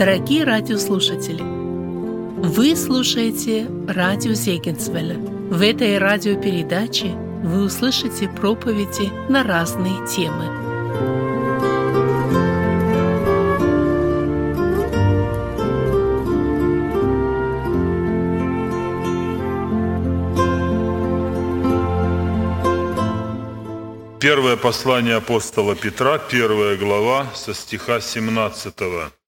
Дорогие радиослушатели, вы слушаете радио Зегенсвелля. В этой радиопередаче вы услышите проповеди на разные темы. Первое послание апостола Петра, первая глава, со стиха 17.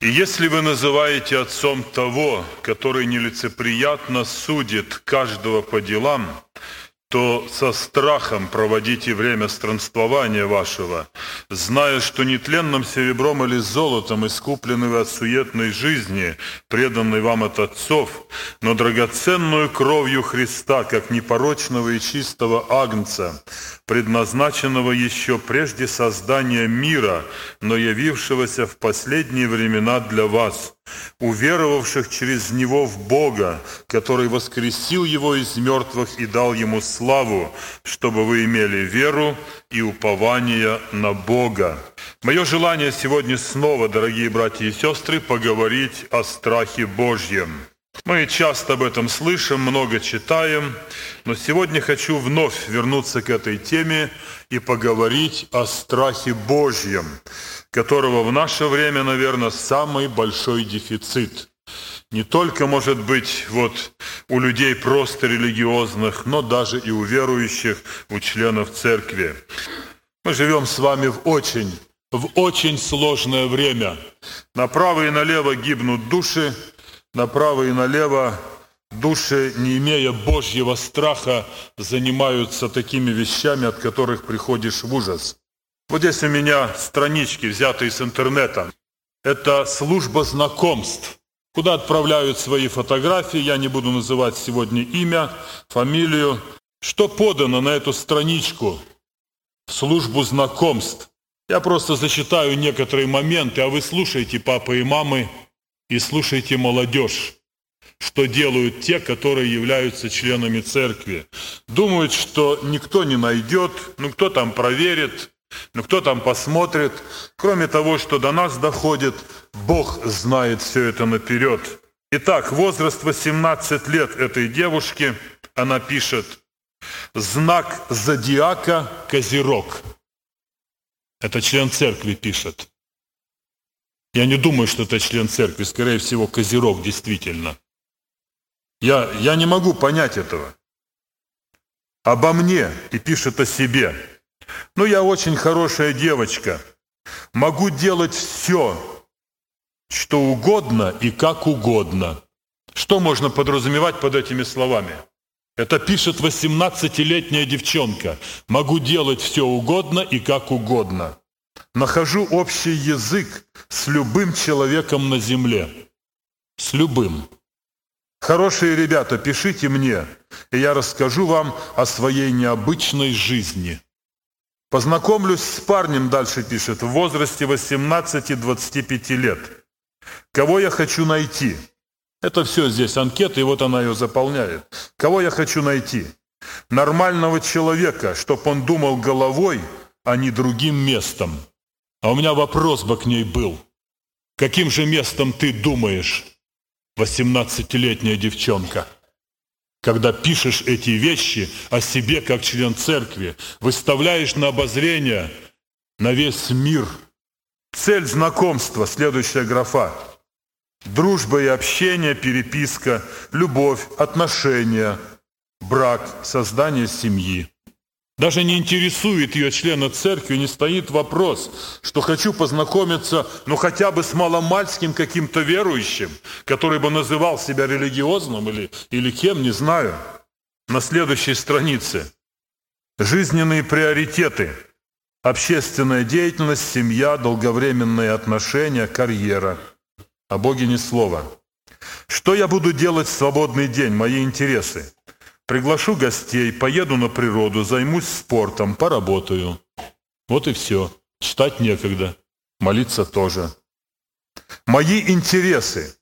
«И если вы называете отцом того, который нелицеприятно судит каждого по делам, то со страхом проводите время странствования вашего, зная, что нетленным серебром или золотом искуплены вы от суетной жизни, преданной вам от отцов, но драгоценную кровью Христа, как непорочного и чистого агнца, предназначенного еще прежде создания мира, но явившегося в последние времена для вас, уверовавших через Него в Бога, который воскресил Его из мертвых и дал Ему славу, чтобы вы имели веру и упование на Бога. Мое желание сегодня снова, дорогие братья и сестры, поговорить о страхе Божьем. Мы часто об этом слышим, много читаем, но сегодня хочу вновь вернуться к этой теме и поговорить о страхе Божьем, которого в наше время, наверное, самый большой дефицит. Не только, может быть, вот у людей просто религиозных, но даже и у верующих, у членов церкви. Мы живем с вами в очень, в очень сложное время. Направо и налево гибнут души, направо и налево души, не имея Божьего страха, занимаются такими вещами, от которых приходишь в ужас. Вот здесь у меня странички, взятые с интернета. Это служба знакомств, куда отправляют свои фотографии. Я не буду называть сегодня имя, фамилию. Что подано на эту страничку? Службу знакомств. Я просто зачитаю некоторые моменты, а вы слушайте, папа и мамы, и слушайте молодежь, что делают те, которые являются членами церкви. Думают, что никто не найдет, ну кто там проверит, ну кто там посмотрит. Кроме того, что до нас доходит, Бог знает все это наперед. Итак, возраст 18 лет этой девушки, она пишет, знак зодиака Козерог. Это член церкви пишет. Я не думаю, что это член церкви, скорее всего, Козерог действительно. Я, я не могу понять этого. Обо мне и пишет о себе. Ну, я очень хорошая девочка. Могу делать все, что угодно и как угодно. Что можно подразумевать под этими словами? Это пишет 18-летняя девчонка. Могу делать все угодно и как угодно. Нахожу общий язык с любым человеком на земле. С любым. Хорошие ребята, пишите мне, и я расскажу вам о своей необычной жизни. Познакомлюсь с парнем, дальше пишет, в возрасте 18-25 лет. Кого я хочу найти? Это все здесь анкета, и вот она ее заполняет. Кого я хочу найти? Нормального человека, чтобы он думал головой, а не другим местом. А у меня вопрос бы к ней был. Каким же местом ты думаешь, 18-летняя девчонка, когда пишешь эти вещи о себе как член церкви, выставляешь на обозрение на весь мир. Цель знакомства, следующая графа. Дружба и общение, переписка, любовь, отношения, брак, создание семьи. Даже не интересует ее члена церкви, не стоит вопрос, что хочу познакомиться, ну хотя бы с маломальским каким-то верующим, который бы называл себя религиозным или, или кем, не знаю. На следующей странице. Жизненные приоритеты. Общественная деятельность, семья, долговременные отношения, карьера. О Боге ни слова. Что я буду делать в свободный день, мои интересы? Приглашу гостей, поеду на природу, займусь спортом, поработаю. Вот и все. Читать некогда, молиться тоже. Мои интересы.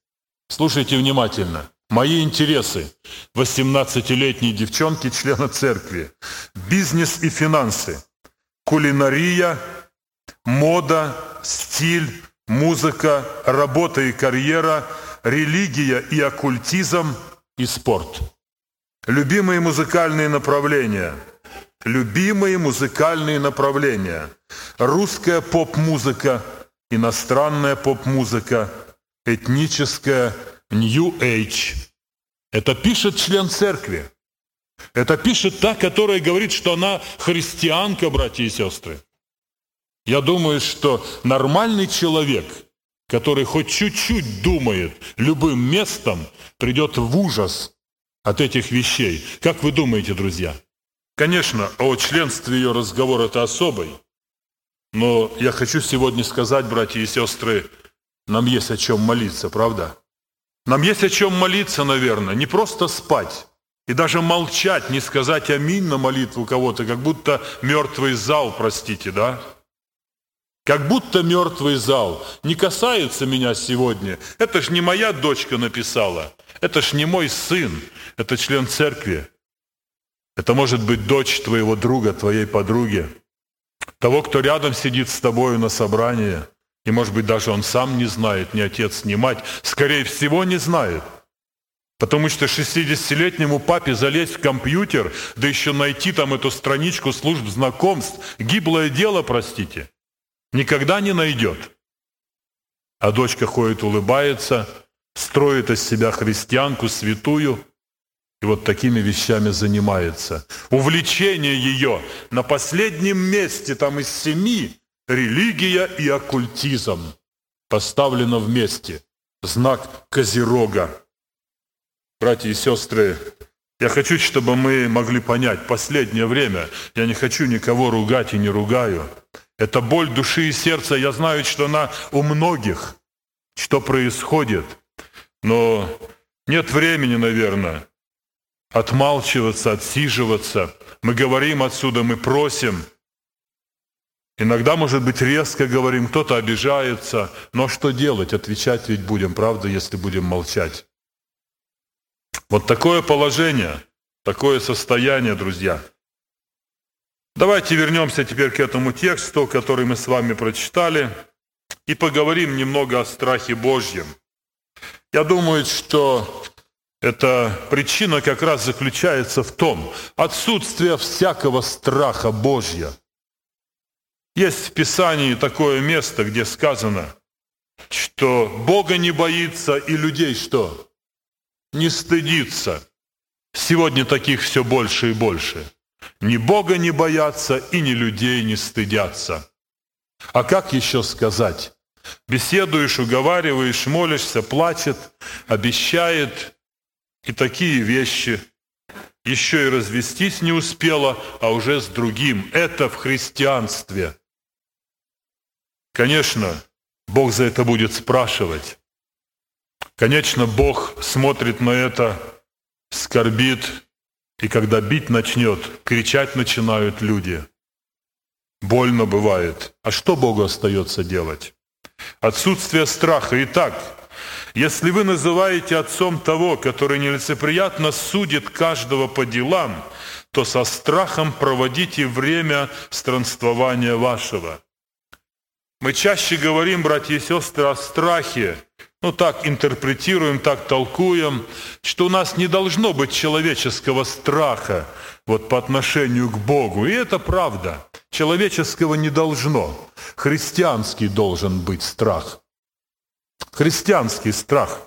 Слушайте внимательно. Мои интересы. 18-летней девчонки, члена церкви. Бизнес и финансы. Кулинария, мода, стиль, музыка, работа и карьера, религия и оккультизм и спорт. Любимые музыкальные направления. Любимые музыкальные направления. Русская поп-музыка, иностранная поп-музыка, этническая New Age. Это пишет член церкви. Это пишет та, которая говорит, что она христианка, братья и сестры. Я думаю, что нормальный человек, который хоть чуть-чуть думает любым местом, придет в ужас от этих вещей. Как вы думаете, друзья? Конечно, о членстве ее разговор это особый. Но я хочу сегодня сказать, братья и сестры, нам есть о чем молиться, правда? Нам есть о чем молиться, наверное, не просто спать. И даже молчать, не сказать аминь на молитву кого-то, как будто мертвый зал, простите, да? Как будто мертвый зал не касается меня сегодня. Это ж не моя дочка написала. Это ж не мой сын. Это член церкви. Это может быть дочь твоего друга, твоей подруги. Того, кто рядом сидит с тобою на собрании. И, может быть, даже он сам не знает, ни отец, ни мать. Скорее всего, не знает. Потому что 60-летнему папе залезть в компьютер, да еще найти там эту страничку служб знакомств, гиблое дело, простите, никогда не найдет. А дочка ходит, улыбается, строит из себя христианку святую, и вот такими вещами занимается. Увлечение ее на последнем месте, там из семи, религия и оккультизм поставлено вместе. Знак Козерога. Братья и сестры, я хочу, чтобы мы могли понять, последнее время я не хочу никого ругать и не ругаю. Это боль души и сердца, я знаю, что она у многих, что происходит. Но нет времени, наверное, отмалчиваться, отсиживаться. Мы говорим отсюда, мы просим. Иногда, может быть, резко говорим, кто-то обижается. Но что делать? Отвечать ведь будем, правда, если будем молчать. Вот такое положение, такое состояние, друзья. Давайте вернемся теперь к этому тексту, который мы с вами прочитали, и поговорим немного о страхе Божьем. Я думаю, что эта причина как раз заключается в том, отсутствие всякого страха Божья. Есть в Писании такое место, где сказано, что Бога не боится и людей что? не стыдиться. Сегодня таких все больше и больше. Ни Бога не боятся и ни людей не стыдятся. А как еще сказать? Беседуешь, уговариваешь, молишься, плачет, обещает. И такие вещи. Еще и развестись не успела, а уже с другим. Это в христианстве. Конечно, Бог за это будет спрашивать. Конечно, Бог смотрит на это, скорбит, и когда бить начнет, кричать начинают люди. Больно бывает. А что Богу остается делать? Отсутствие страха. Итак, если вы называете отцом того, который нелицеприятно судит каждого по делам, то со страхом проводите время странствования вашего. Мы чаще говорим, братья и сестры, о страхе, ну так интерпретируем, так толкуем, что у нас не должно быть человеческого страха вот по отношению к Богу. И это правда. Человеческого не должно. Христианский должен быть страх. Христианский страх.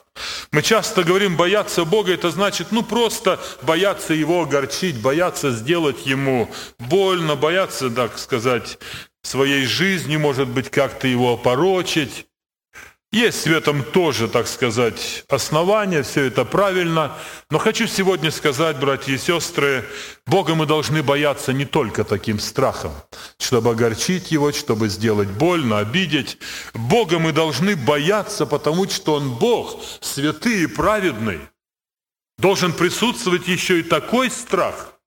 Мы часто говорим, бояться Бога, это значит, ну просто бояться Его огорчить, бояться сделать Ему больно, бояться, так сказать, своей жизни, может быть, как-то Его опорочить. Есть в этом тоже, так сказать, основания, все это правильно. Но хочу сегодня сказать, братья и сестры, Бога мы должны бояться не только таким страхом, чтобы огорчить Его, чтобы сделать больно, обидеть. Бога мы должны бояться, потому что Он Бог, святый и праведный. Должен присутствовать еще и такой страх –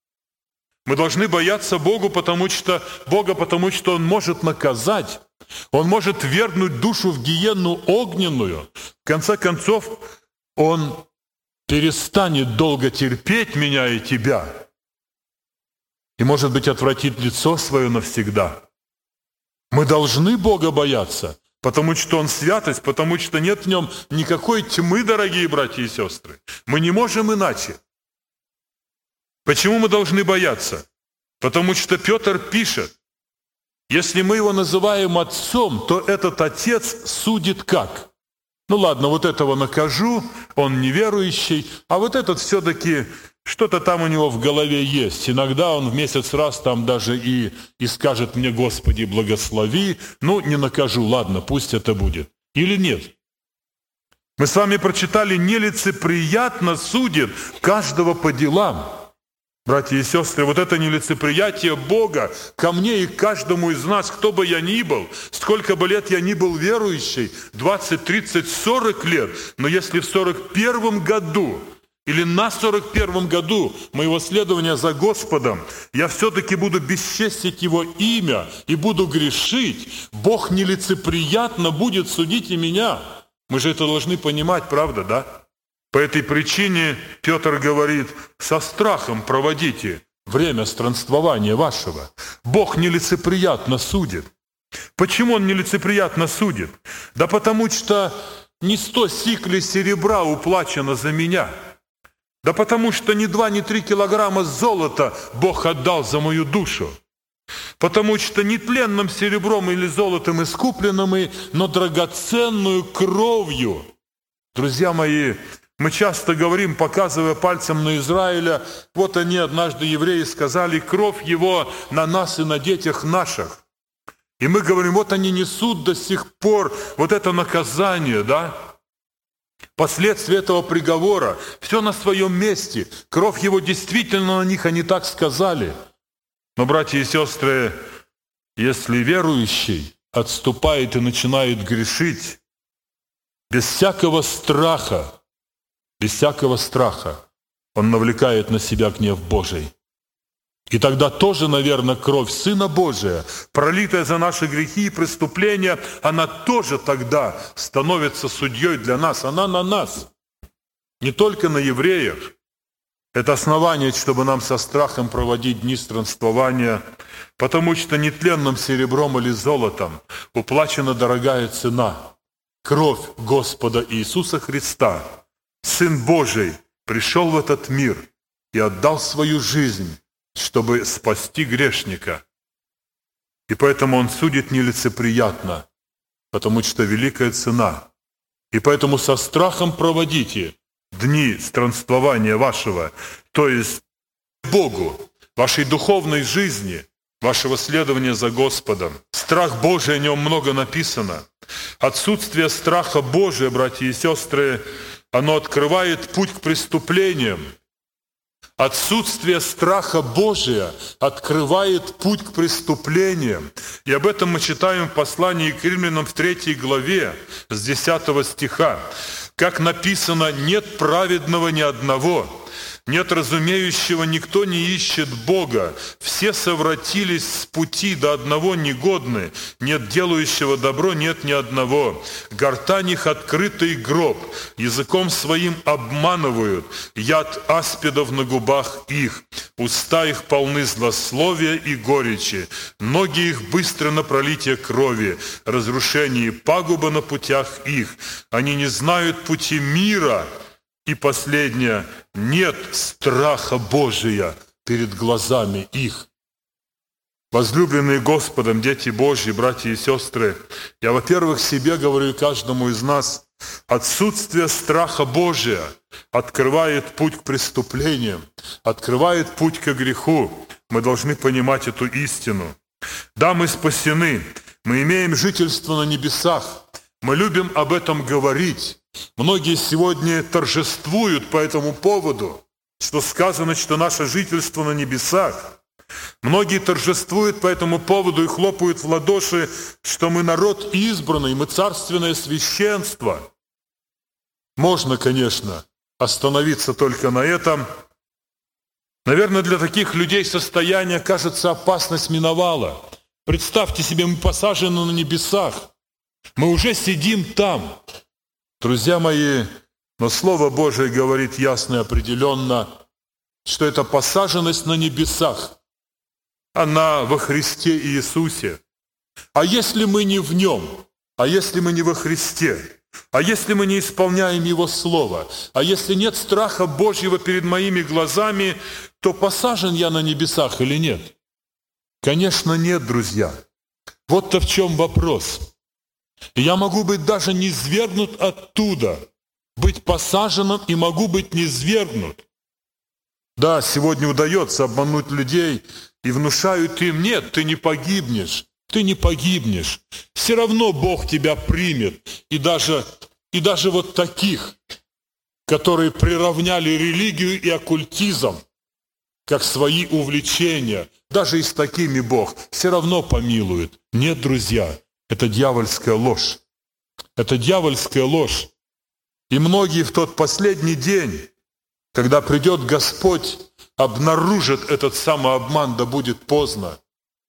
мы должны бояться Богу, потому что, Бога, потому что Он может наказать, он может вернуть душу в гиенну огненную. В конце концов, он перестанет долго терпеть меня и тебя. И, может быть, отвратит лицо свое навсегда. Мы должны Бога бояться, Потому что Он святость, потому что нет в Нем никакой тьмы, дорогие братья и сестры. Мы не можем иначе. Почему мы должны бояться? Потому что Петр пишет, если мы его называем отцом, то этот отец судит как? Ну ладно, вот этого накажу, он неверующий, а вот этот все-таки что-то там у него в голове есть. Иногда он в месяц раз там даже и, и скажет мне, Господи, благослови. Ну, не накажу, ладно, пусть это будет. Или нет? Мы с вами прочитали, нелицеприятно судит каждого по делам. Братья и сестры, вот это нелицеприятие Бога ко мне и каждому из нас, кто бы я ни был, сколько бы лет я ни был верующий, 20, 30, 40 лет, но если в 41 году или на 41 году моего следования за Господом я все-таки буду бесчестить Его имя и буду грешить, Бог нелицеприятно будет судить и меня. Мы же это должны понимать, правда, да? По этой причине Петр говорит, со страхом проводите время странствования вашего. Бог нелицеприятно судит. Почему Он нелицеприятно судит? Да потому что не сто сиклей серебра уплачено за меня. Да потому что ни два, ни три килограмма золота Бог отдал за мою душу. Потому что не тленным серебром или золотом искупленным, но драгоценную кровью. Друзья мои, мы часто говорим, показывая пальцем на Израиля, вот они однажды, евреи, сказали, кровь его на нас и на детях наших. И мы говорим, вот они несут до сих пор вот это наказание, да? Последствия этого приговора, все на своем месте. Кровь его действительно на них, они так сказали. Но, братья и сестры, если верующий отступает и начинает грешить, без всякого страха, без всякого страха он навлекает на себя гнев Божий. И тогда тоже, наверное, кровь Сына Божия, пролитая за наши грехи и преступления, она тоже тогда становится судьей для нас. Она на нас, не только на евреях. Это основание, чтобы нам со страхом проводить дни странствования, потому что нетленным серебром или золотом уплачена дорогая цена. Кровь Господа Иисуса Христа – Сын Божий пришел в этот мир и отдал свою жизнь, чтобы спасти грешника. И поэтому он судит нелицеприятно, потому что великая цена. И поэтому со страхом проводите дни странствования вашего, то есть Богу, вашей духовной жизни, вашего следования за Господом. Страх Божий, о нем много написано. Отсутствие страха Божия, братья и сестры, оно открывает путь к преступлениям. Отсутствие страха Божия открывает путь к преступлениям. И об этом мы читаем в послании к римлянам в третьей главе с 10 стиха. Как написано, нет праведного ни одного, нет разумеющего, никто не ищет Бога. Все совратились с пути, до одного негодны. Нет делающего добро, нет ни одного. Гортань их открытый гроб. Языком своим обманывают. Яд аспидов на губах их. Уста их полны злословия и горечи. Ноги их быстро на пролитие крови. Разрушение и пагуба на путях их. Они не знают пути мира, и последнее, нет страха Божия перед глазами их. Возлюбленные Господом, дети Божьи, братья и сестры, я, во-первых, себе говорю и каждому из нас, отсутствие страха Божия открывает путь к преступлениям, открывает путь к греху. Мы должны понимать эту истину. Да, мы спасены, мы имеем жительство на небесах, мы любим об этом говорить, Многие сегодня торжествуют по этому поводу, что сказано, что наше жительство на небесах. Многие торжествуют по этому поводу и хлопают в ладоши, что мы народ избранный, мы царственное священство. Можно, конечно, остановиться только на этом. Наверное, для таких людей состояние, кажется, опасность миновала. Представьте себе, мы посажены на небесах. Мы уже сидим там. Друзья мои, но Слово Божие говорит ясно и определенно, что это посаженность на небесах, она во Христе Иисусе. А если мы не в Нем, А если мы не во Христе? А если мы не исполняем Его Слово? А если нет страха Божьего перед моими глазами, то посажен я на небесах или нет? Конечно, нет, друзья. Вот-то в чем вопрос. Я могу быть даже не свергнут оттуда, быть посаженным и могу быть не свергнут. Да, сегодня удается обмануть людей и внушают им, нет, ты не погибнешь, ты не погибнешь. Все равно Бог тебя примет. И даже, и даже вот таких, которые приравняли религию и оккультизм, как свои увлечения, даже и с такими Бог все равно помилует. Нет, друзья, это дьявольская ложь. Это дьявольская ложь. И многие в тот последний день, когда придет Господь, обнаружат этот самый обман, да будет поздно.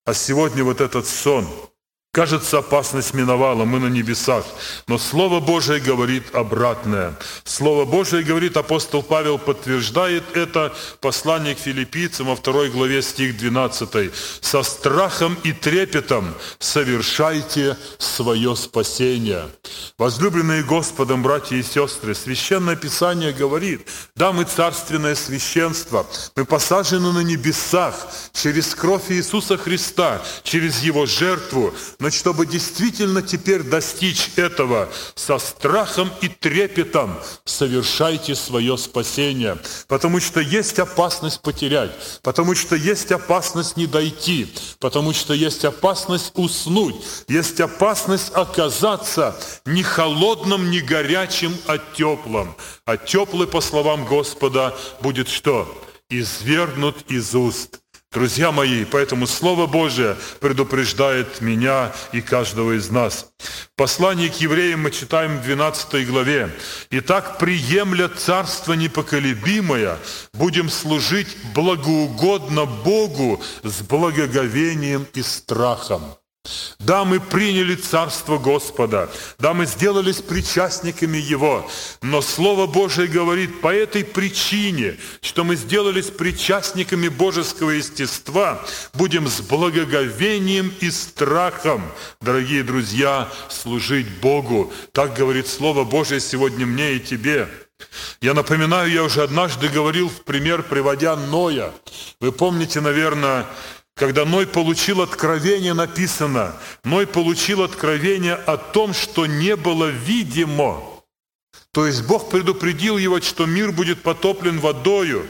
А сегодня вот этот сон – Кажется, опасность миновала, мы на небесах. Но Слово Божие говорит обратное. Слово Божие говорит, апостол Павел подтверждает это, послание к филиппийцам во второй главе стих 12. «Со страхом и трепетом совершайте свое спасение». Возлюбленные Господом, братья и сестры, Священное Писание говорит, да, мы царственное священство, мы посажены на небесах через кровь Иисуса Христа, через Его жертву, но чтобы действительно теперь достичь этого, со страхом и трепетом совершайте свое спасение. Потому что есть опасность потерять, потому что есть опасность не дойти, потому что есть опасность уснуть, есть опасность оказаться не холодным, не горячим, а теплым. А теплый, по словам Господа, будет что? Извергнут из уст Друзья мои, поэтому Слово Божие предупреждает меня и каждого из нас. Послание к евреям мы читаем в 12 главе. «Итак, приемля царство непоколебимое, будем служить благоугодно Богу с благоговением и страхом». Да, мы приняли Царство Господа, да, мы сделались причастниками Его, но Слово Божие говорит, по этой причине, что мы сделались причастниками божеского естества, будем с благоговением и страхом, дорогие друзья, служить Богу. Так говорит Слово Божие сегодня мне и тебе. Я напоминаю, я уже однажды говорил в пример, приводя Ноя. Вы помните, наверное, когда Ной получил откровение, написано, Ной получил откровение о том, что не было видимо. То есть Бог предупредил его, что мир будет потоплен водою.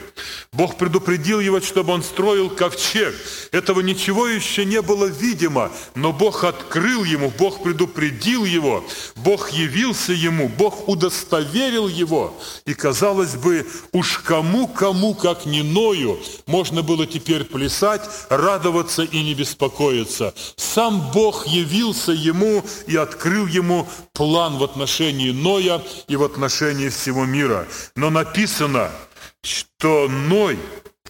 Бог предупредил его, чтобы он строил ковчег. Этого ничего еще не было видимо, но Бог открыл ему, Бог предупредил его, Бог явился ему, Бог удостоверил его. И, казалось бы, уж кому-кому, как не Ною, можно было теперь плясать, радоваться и не беспокоиться. Сам Бог явился ему и открыл ему план в отношении Ноя и в всего мира. Но написано, что Ной,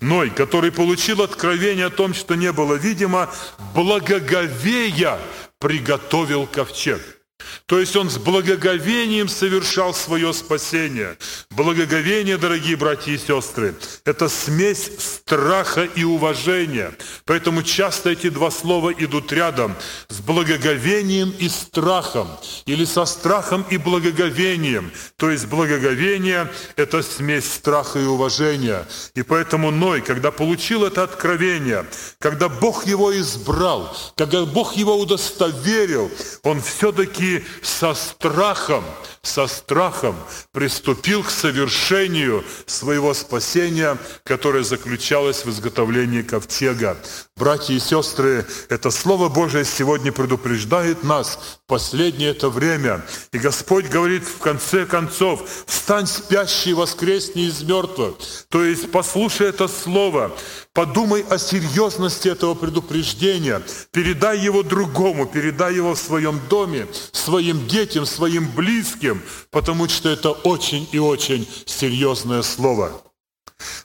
Ной, который получил откровение о том, что не было видимо, благоговея приготовил ковчег. То есть он с благоговением совершал свое спасение. Благоговение, дорогие братья и сестры, это смесь страха и уважения. Поэтому часто эти два слова идут рядом. С благоговением и страхом. Или со страхом и благоговением. То есть благоговение – это смесь страха и уважения. И поэтому Ной, когда получил это откровение, когда Бог его избрал, когда Бог его удостоверил, он все-таки со страхом, со страхом приступил к совершению своего спасения, которое заключалось в изготовлении ковчега. Братья и сестры, это Слово Божие сегодня предупреждает нас в последнее это время. И Господь говорит в конце концов, «Встань, спящий, воскресни из мертвых». То есть послушай это Слово, подумай о серьезности этого предупреждения, передай его другому, передай его в своем доме, своим детям, своим близким, потому что это очень и очень серьезное слово.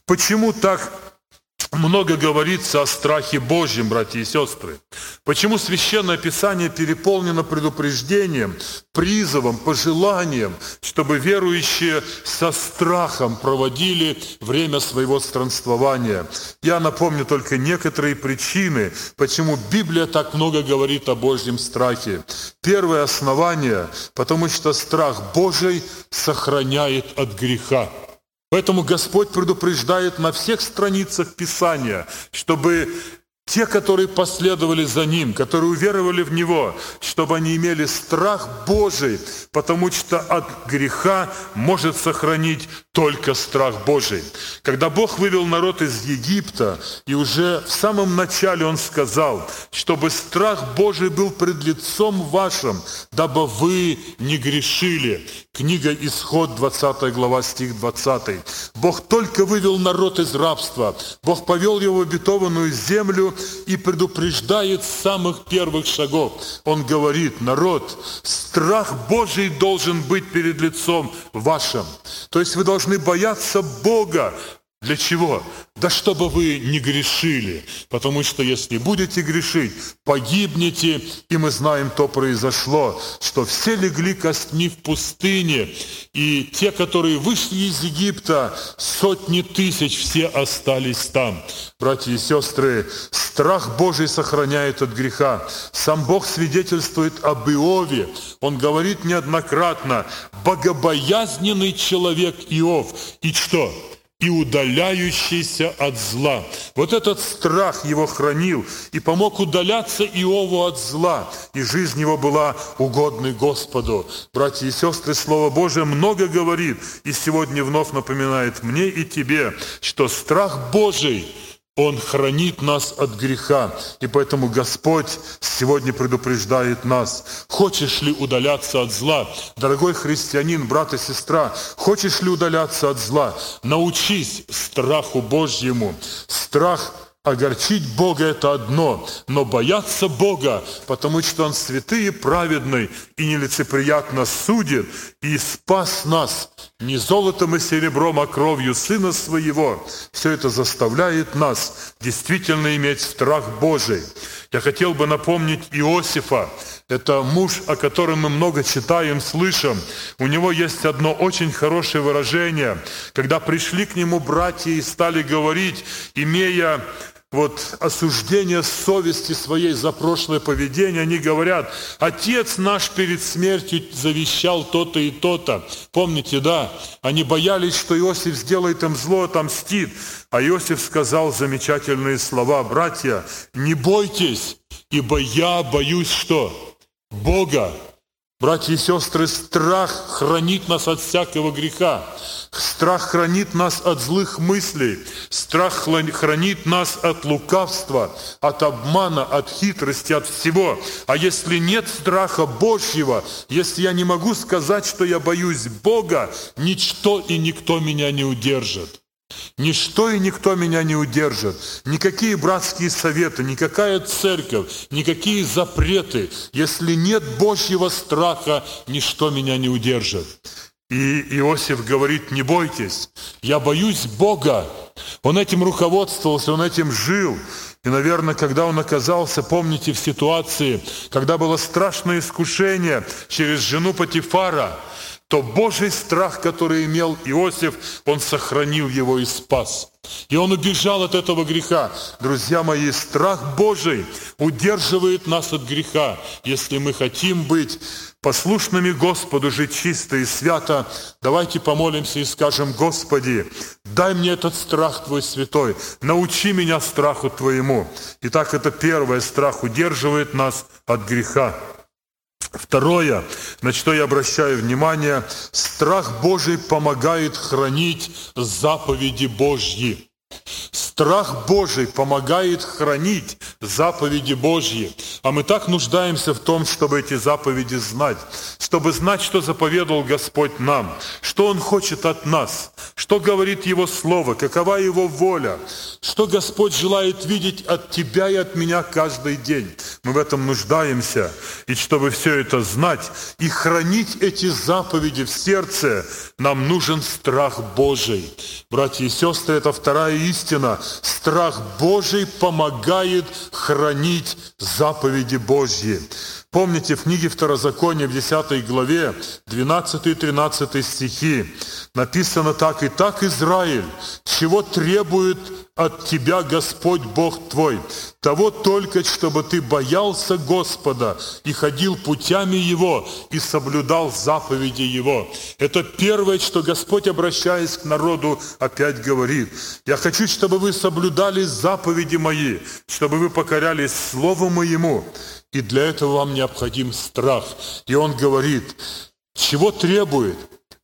Почему так много говорится о страхе Божьем, братья и сестры. Почему Священное Писание переполнено предупреждением, призывом, пожеланием, чтобы верующие со страхом проводили время своего странствования. Я напомню только некоторые причины, почему Библия так много говорит о Божьем страхе. Первое основание, потому что страх Божий сохраняет от греха. Поэтому Господь предупреждает на всех страницах Писания, чтобы те, которые последовали за Ним, которые уверовали в Него, чтобы они имели страх Божий, потому что от греха может сохранить только страх Божий. Когда Бог вывел народ из Египта, и уже в самом начале Он сказал, чтобы страх Божий был пред лицом вашим, дабы вы не грешили. Книга Исход, 20 глава, стих 20. Бог только вывел народ из рабства. Бог повел его в обетованную землю, и предупреждает с самых первых шагов. Он говорит, народ, страх Божий должен быть перед лицом вашим. То есть вы должны бояться Бога, для чего? Да чтобы вы не грешили, потому что если будете грешить, погибнете, и мы знаем, то произошло, что все легли костьми в пустыне, и те, которые вышли из Египта, сотни тысяч, все остались там. Братья и сестры, страх Божий сохраняет от греха. Сам Бог свидетельствует об Иове. Он говорит неоднократно, богобоязненный человек Иов. И что? И удаляющийся от зла. Вот этот страх его хранил и помог удаляться Иову от зла, и жизнь его была угодной Господу. Братья и сестры, Слово Божие много говорит, и сегодня вновь напоминает мне и тебе, что страх Божий – он хранит нас от греха. И поэтому Господь сегодня предупреждает нас. Хочешь ли удаляться от зла? Дорогой христианин, брат и сестра, хочешь ли удаляться от зла? Научись страху Божьему. Страх – Огорчить Бога – это одно, но бояться Бога, потому что Он святый и праведный, и нелицеприятно судит, и спас нас не золотом и серебром, а кровью Сына Своего. Все это заставляет нас действительно иметь страх Божий. Я хотел бы напомнить Иосифа. Это муж, о котором мы много читаем, слышим. У него есть одно очень хорошее выражение. Когда пришли к нему братья и стали говорить, имея вот осуждение совести своей за прошлое поведение, они говорят, отец наш перед смертью завещал то-то и то-то. Помните, да? Они боялись, что Иосиф сделает им зло, отомстит. А Иосиф сказал замечательные слова, братья, не бойтесь, ибо я боюсь что? Бога. Братья и сестры, страх хранит нас от всякого греха. Страх хранит нас от злых мыслей. Страх хранит нас от лукавства, от обмана, от хитрости, от всего. А если нет страха Божьего, если я не могу сказать, что я боюсь Бога, ничто и никто меня не удержит. Ничто и никто меня не удержит. Никакие братские советы, никакая церковь, никакие запреты. Если нет Божьего страха, ничто меня не удержит. И Иосиф говорит, не бойтесь, я боюсь Бога. Он этим руководствовался, он этим жил. И, наверное, когда он оказался, помните, в ситуации, когда было страшное искушение через жену Патифара, то Божий страх, который имел Иосиф, он сохранил его и спас. И он убежал от этого греха. Друзья мои, страх Божий удерживает нас от греха. Если мы хотим быть послушными Господу, жить чисто и свято, давайте помолимся и скажем, Господи, дай мне этот страх Твой святой, научи меня страху Твоему. Итак, это первое, страх удерживает нас от греха. Второе, на что я обращаю внимание, страх Божий помогает хранить заповеди Божьи. Страх Божий помогает хранить заповеди Божьи. А мы так нуждаемся в том, чтобы эти заповеди знать, чтобы знать, что заповедовал Господь нам, что Он хочет от нас, что говорит Его Слово, какова Его воля, что Господь желает видеть от тебя и от меня каждый день. Мы в этом нуждаемся. И чтобы все это знать и хранить эти заповеди в сердце, нам нужен страх Божий. Братья и сестры, это вторая истина. Страх Божий помогает хранить заповеди Божьи. Помните, в книге Второзакония в 10 главе 12 и 13 стихи написано так, «И так, Израиль, чего требует от тебя Господь Бог твой, того только, чтобы ты боялся Господа и ходил путями Его и соблюдал заповеди Его». Это первое, что Господь, обращаясь к народу, опять говорит. «Я хочу, чтобы вы соблюдали заповеди Мои, чтобы вы покорялись Слову Моему, и для этого вам необходим страх. И он говорит, чего требует?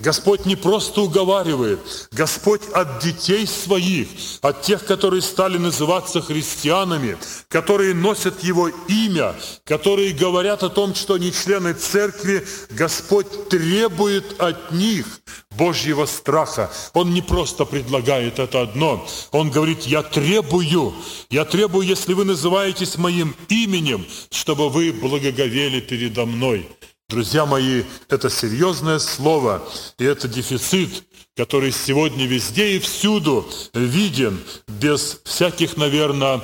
Господь не просто уговаривает, Господь от детей своих, от тех, которые стали называться христианами, которые носят Его имя, которые говорят о том, что они члены церкви, Господь требует от них Божьего страха. Он не просто предлагает это одно, Он говорит, я требую, я требую, если вы называетесь моим именем, чтобы вы благоговели передо мной. Друзья мои, это серьезное слово, и это дефицит, который сегодня везде и всюду виден, без всяких, наверное,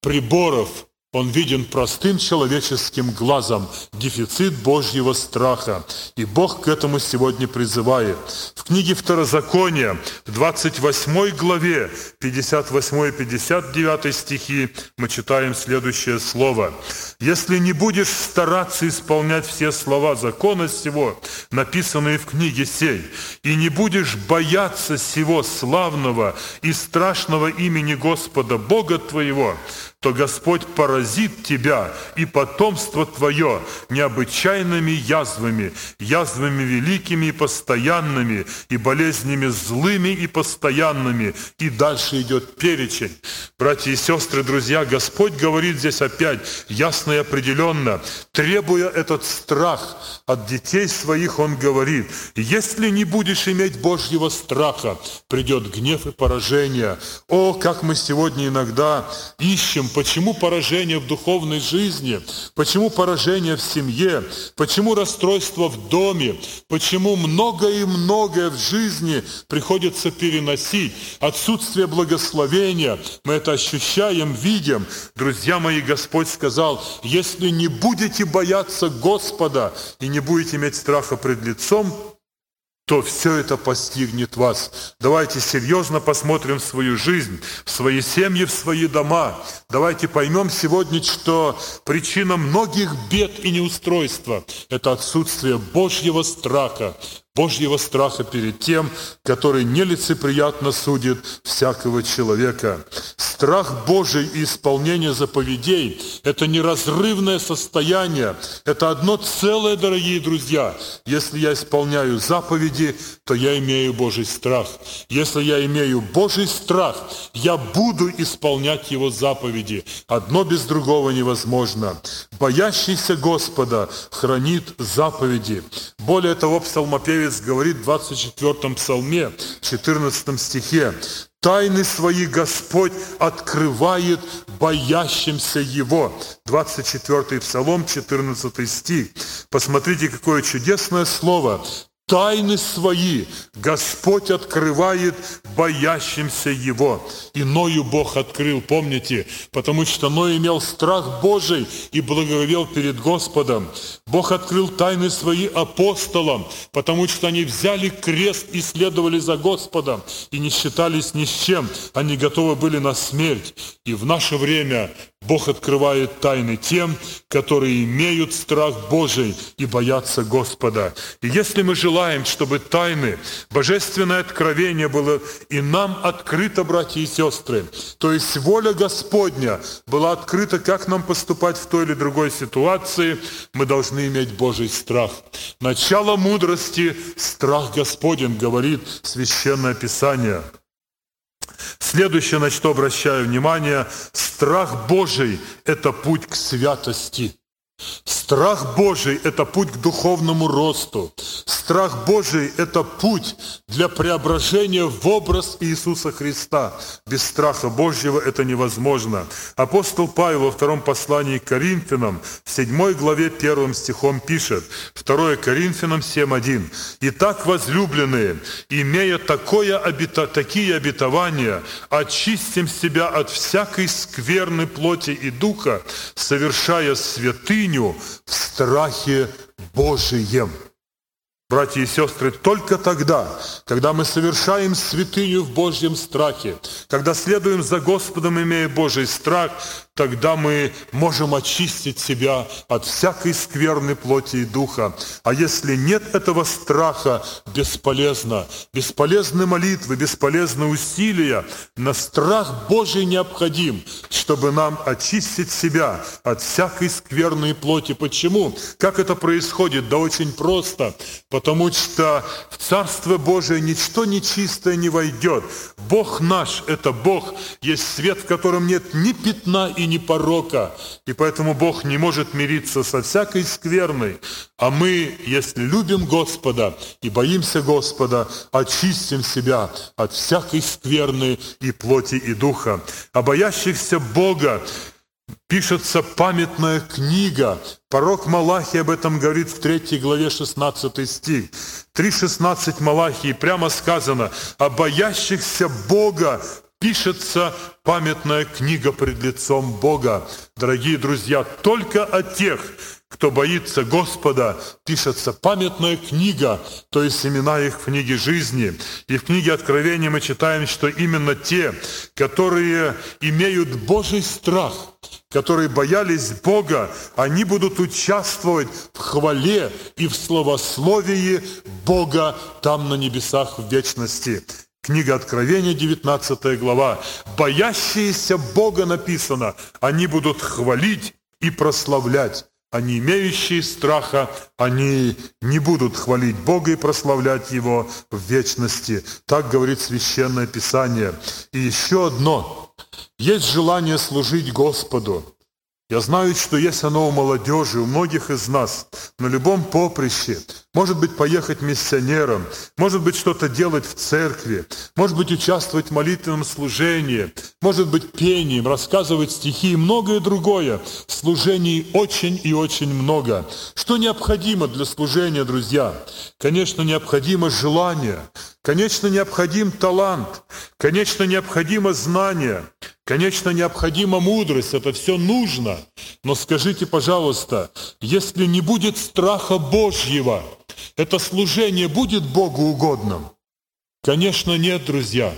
приборов, он виден простым человеческим глазом, дефицит Божьего страха. И Бог к этому сегодня призывает. В книге Второзакония, в 28 главе, 58 и 59 стихи, мы читаем следующее слово. «Если не будешь стараться исполнять все слова закона сего, написанные в книге сей, и не будешь бояться сего славного и страшного имени Господа Бога твоего, то Господь поразит тебя и потомство твое необычайными язвами, язвами великими и постоянными, и болезнями злыми и постоянными. И дальше идет перечень. Братья и сестры, друзья, Господь говорит здесь опять ясно и определенно, требуя этот страх от детей своих, Он говорит, если не будешь иметь Божьего страха, придет гнев и поражение. О, как мы сегодня иногда ищем почему поражение в духовной жизни, почему поражение в семье, почему расстройство в доме, почему многое и многое в жизни приходится переносить, отсутствие благословения, мы это ощущаем, видим. Друзья мои, Господь сказал, если не будете бояться Господа и не будете иметь страха пред лицом, то все это постигнет вас. Давайте серьезно посмотрим свою жизнь, в свои семьи, в свои дома. Давайте поймем сегодня, что причина многих бед и неустройства – это отсутствие Божьего страха, Божьего страха перед тем, который нелицеприятно судит всякого человека. Страх Божий и исполнение заповедей – это неразрывное состояние, это одно целое, дорогие друзья. Если я исполняю заповеди, то я имею Божий страх. Если я имею Божий страх, я буду исполнять Его заповеди. Одно без другого невозможно. Боящийся Господа хранит заповеди. Более того, псалмопевец говорит в 24 псалме, 14 стихе, «Тайны свои Господь открывает боящимся Его». 24 псалом, 14 стих. Посмотрите, какое чудесное слово тайны свои Господь открывает боящимся Его. И Ною Бог открыл, помните, потому что Ной имел страх Божий и благовел перед Господом. Бог открыл тайны свои апостолам, потому что они взяли крест и следовали за Господом, и не считались ни с чем. Они готовы были на смерть. И в наше время Бог открывает тайны тем, которые имеют страх Божий и боятся Господа. И если мы желаем, чтобы тайны, божественное откровение было и нам открыто, братья и сестры, то есть воля Господня была открыта, как нам поступать в той или другой ситуации, мы должны иметь Божий страх. Начало мудрости – страх Господень, говорит Священное Писание – Следующее, на что обращаю внимание, страх Божий – это путь к святости. Страх Божий – это путь к духовному росту. Страх Божий – это путь для преображения в образ Иисуса Христа. Без страха Божьего это невозможно. Апостол Павел во втором послании к Коринфянам, в седьмой главе первым стихом пишет, 2 Коринфянам 7.1. «Итак, возлюбленные, имея такое обета, такие обетования, очистим себя от всякой скверной плоти и духа, совершая святыню в страхе Божием». Братья и сестры, только тогда, когда мы совершаем святыню в Божьем страхе, когда следуем за Господом, имея Божий страх, тогда мы можем очистить себя от всякой скверной плоти и духа. А если нет этого страха, бесполезно. Бесполезны молитвы, бесполезны усилия. На страх Божий необходим, чтобы нам очистить себя от всякой скверной плоти. Почему? Как это происходит? Да очень просто. Потому что в Царство Божие ничто нечистое не войдет. Бог наш – это Бог, есть свет, в котором нет ни пятна и ни порока. И поэтому Бог не может мириться со всякой скверной. А мы, если любим Господа и боимся Господа, очистим себя от всякой скверны и плоти и духа. А боящихся Бога пишется памятная книга. Порок Малахи об этом говорит в 3 главе 16 стих. 3.16 Малахии прямо сказано, о боящихся Бога пишется памятная книга пред лицом Бога. Дорогие друзья, только о тех, кто боится Господа, пишется памятная книга, то есть имена их в книге жизни. И в книге Откровения мы читаем, что именно те, которые имеют Божий страх, которые боялись Бога, они будут участвовать в хвале и в словословии Бога там на небесах в вечности. Книга Откровения, 19 глава. «Боящиеся Бога» написано, они будут хвалить и прославлять. Не имеющие страха, они не будут хвалить Бога и прославлять Его в вечности. Так говорит Священное Писание. И еще одно. Есть желание служить Господу. Я знаю, что есть оно у молодежи, у многих из нас, на любом поприще. Может быть, поехать миссионером, может быть, что-то делать в церкви, может быть, участвовать в молитвенном служении, может быть, пением, рассказывать стихи и многое другое. Служений очень и очень много. Что необходимо для служения, друзья? Конечно, необходимо желание, конечно, необходим талант, конечно, необходимо знание, Конечно, необходима мудрость, это все нужно. Но скажите, пожалуйста, если не будет страха Божьего, это служение будет Богу угодным? Конечно, нет, друзья.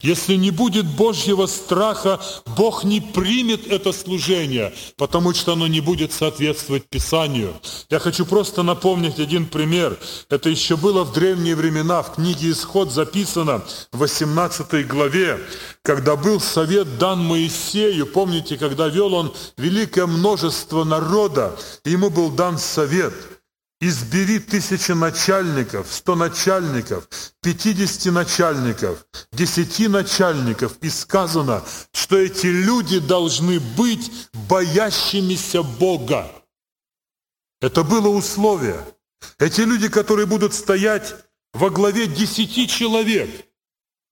Если не будет Божьего страха, Бог не примет это служение, потому что оно не будет соответствовать Писанию. Я хочу просто напомнить один пример. Это еще было в древние времена, в книге «Исход» записано в 18 главе, когда был совет дан Моисею, помните, когда вел он великое множество народа, ему был дан совет – Избери тысячи начальников, сто начальников, пятидесяти начальников, десяти начальников. И сказано, что эти люди должны быть боящимися Бога. Это было условие. Эти люди, которые будут стоять во главе десяти человек,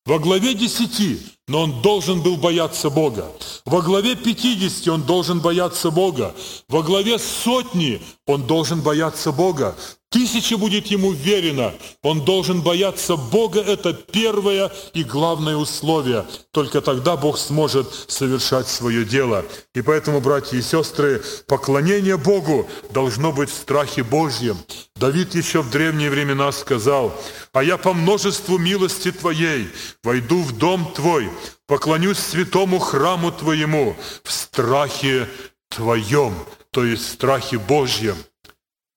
во главе десяти, но он должен был бояться Бога. Во главе пятидесяти он должен бояться Бога. Во главе сотни он должен бояться Бога. Тысяча будет ему верено. Он должен бояться Бога. Это первое и главное условие. Только тогда Бог сможет совершать свое дело. И поэтому, братья и сестры, поклонение Богу должно быть в страхе Божьем. Давид еще в древние времена сказал, «А я по множеству милости Твоей войду в дом Твой, поклонюсь святому храму Твоему в страхе Твоем, то есть в страхе Божьем».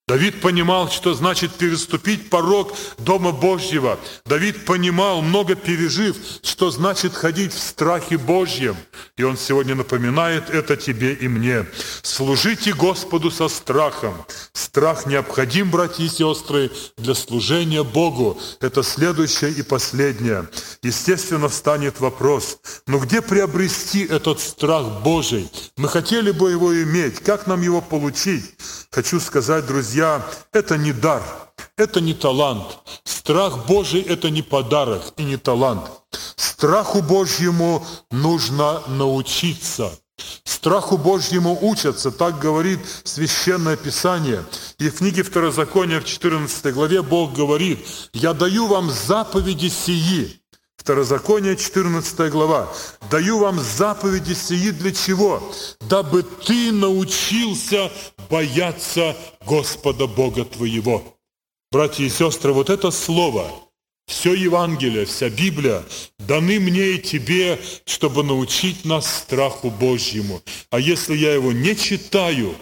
Давид понимал, что значит переступить порог Дома Божьего. Давид понимал, много пережив, что значит ходить в страхе Божьем. И он сегодня напоминает это тебе и мне. Служите Господу со страхом. Страх необходим, братья и сестры, для служения Богу. Это следующее и последнее. Естественно, встанет вопрос, ну где приобрести этот страх Божий? Мы хотели бы его иметь. Как нам его получить? Хочу сказать, друзья, это не дар, это не талант. Страх Божий – это не подарок и не талант. Страху Божьему нужно научиться. Страху Божьему учатся, так говорит Священное Писание. И в книге Второзакония в 14 главе Бог говорит, «Я даю вам заповеди сии, Второзаконие, 14 глава. «Даю вам заповеди сии для чего? Дабы ты научился бояться Господа Бога твоего». Братья и сестры, вот это слово, все Евангелие, вся Библия даны мне и тебе, чтобы научить нас страху Божьему. А если я его не читаю,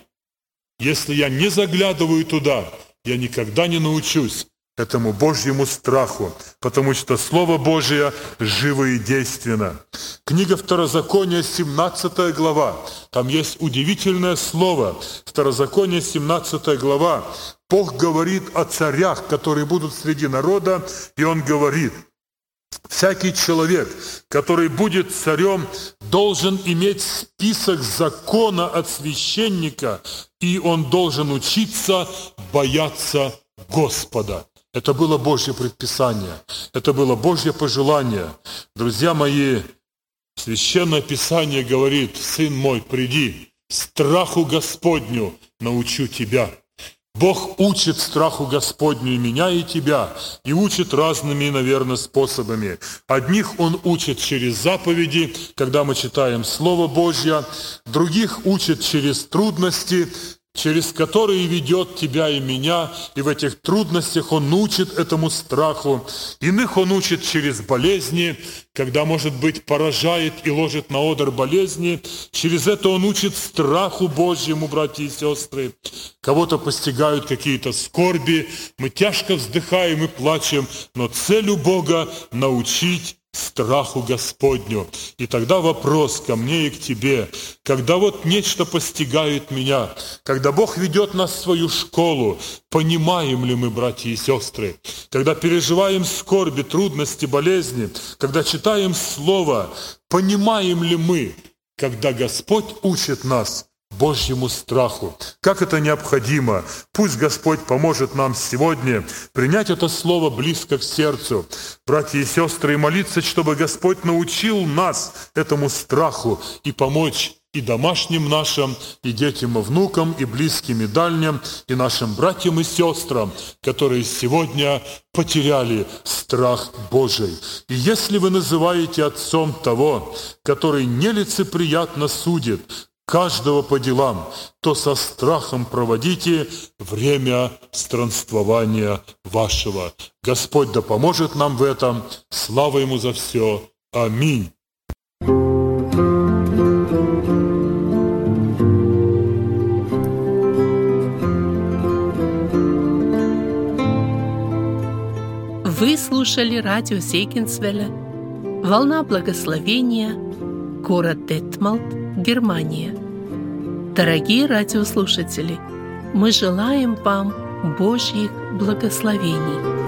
если я не заглядываю туда, я никогда не научусь этому Божьему страху, потому что Слово Божие живо и действенно. Книга Второзакония, 17 глава. Там есть удивительное слово. Второзаконие, 17 глава. Бог говорит о царях, которые будут среди народа, и Он говорит, Всякий человек, который будет царем, должен иметь список закона от священника, и он должен учиться бояться Господа. Это было Божье предписание, это было Божье пожелание. Друзья мои, Священное Писание говорит, «Сын мой, приди, страху Господню научу тебя». Бог учит страху Господню и меня, и тебя, и учит разными, наверное, способами. Одних Он учит через заповеди, когда мы читаем Слово Божье, других учит через трудности, через которые ведет тебя и меня, и в этих трудностях Он учит этому страху. Иных Он учит через болезни, когда, может быть, поражает и ложит на одр болезни. Через это Он учит страху Божьему, братья и сестры. Кого-то постигают какие-то скорби, мы тяжко вздыхаем и плачем, но целью Бога – научить страху Господню. И тогда вопрос ко мне и к тебе, когда вот нечто постигает меня, когда Бог ведет нас в свою школу, понимаем ли мы, братья и сестры, когда переживаем скорби, трудности, болезни, когда читаем Слово, понимаем ли мы, когда Господь учит нас Божьему страху. Как это необходимо. Пусть Господь поможет нам сегодня принять это слово близко к сердцу, братья и сестры, и молиться, чтобы Господь научил нас этому страху и помочь и домашним нашим, и детям, и внукам, и близким, и дальним, и нашим братьям и сестрам, которые сегодня потеряли страх Божий. И если вы называете отцом того, который нелицеприятно судит, каждого по делам, то со страхом проводите время странствования вашего. Господь да поможет нам в этом. Слава Ему за все. Аминь. Вы слушали радио Сейкинсвелля «Волна благословения», город Детмалт, Германия. Дорогие радиослушатели, мы желаем вам Божьих благословений.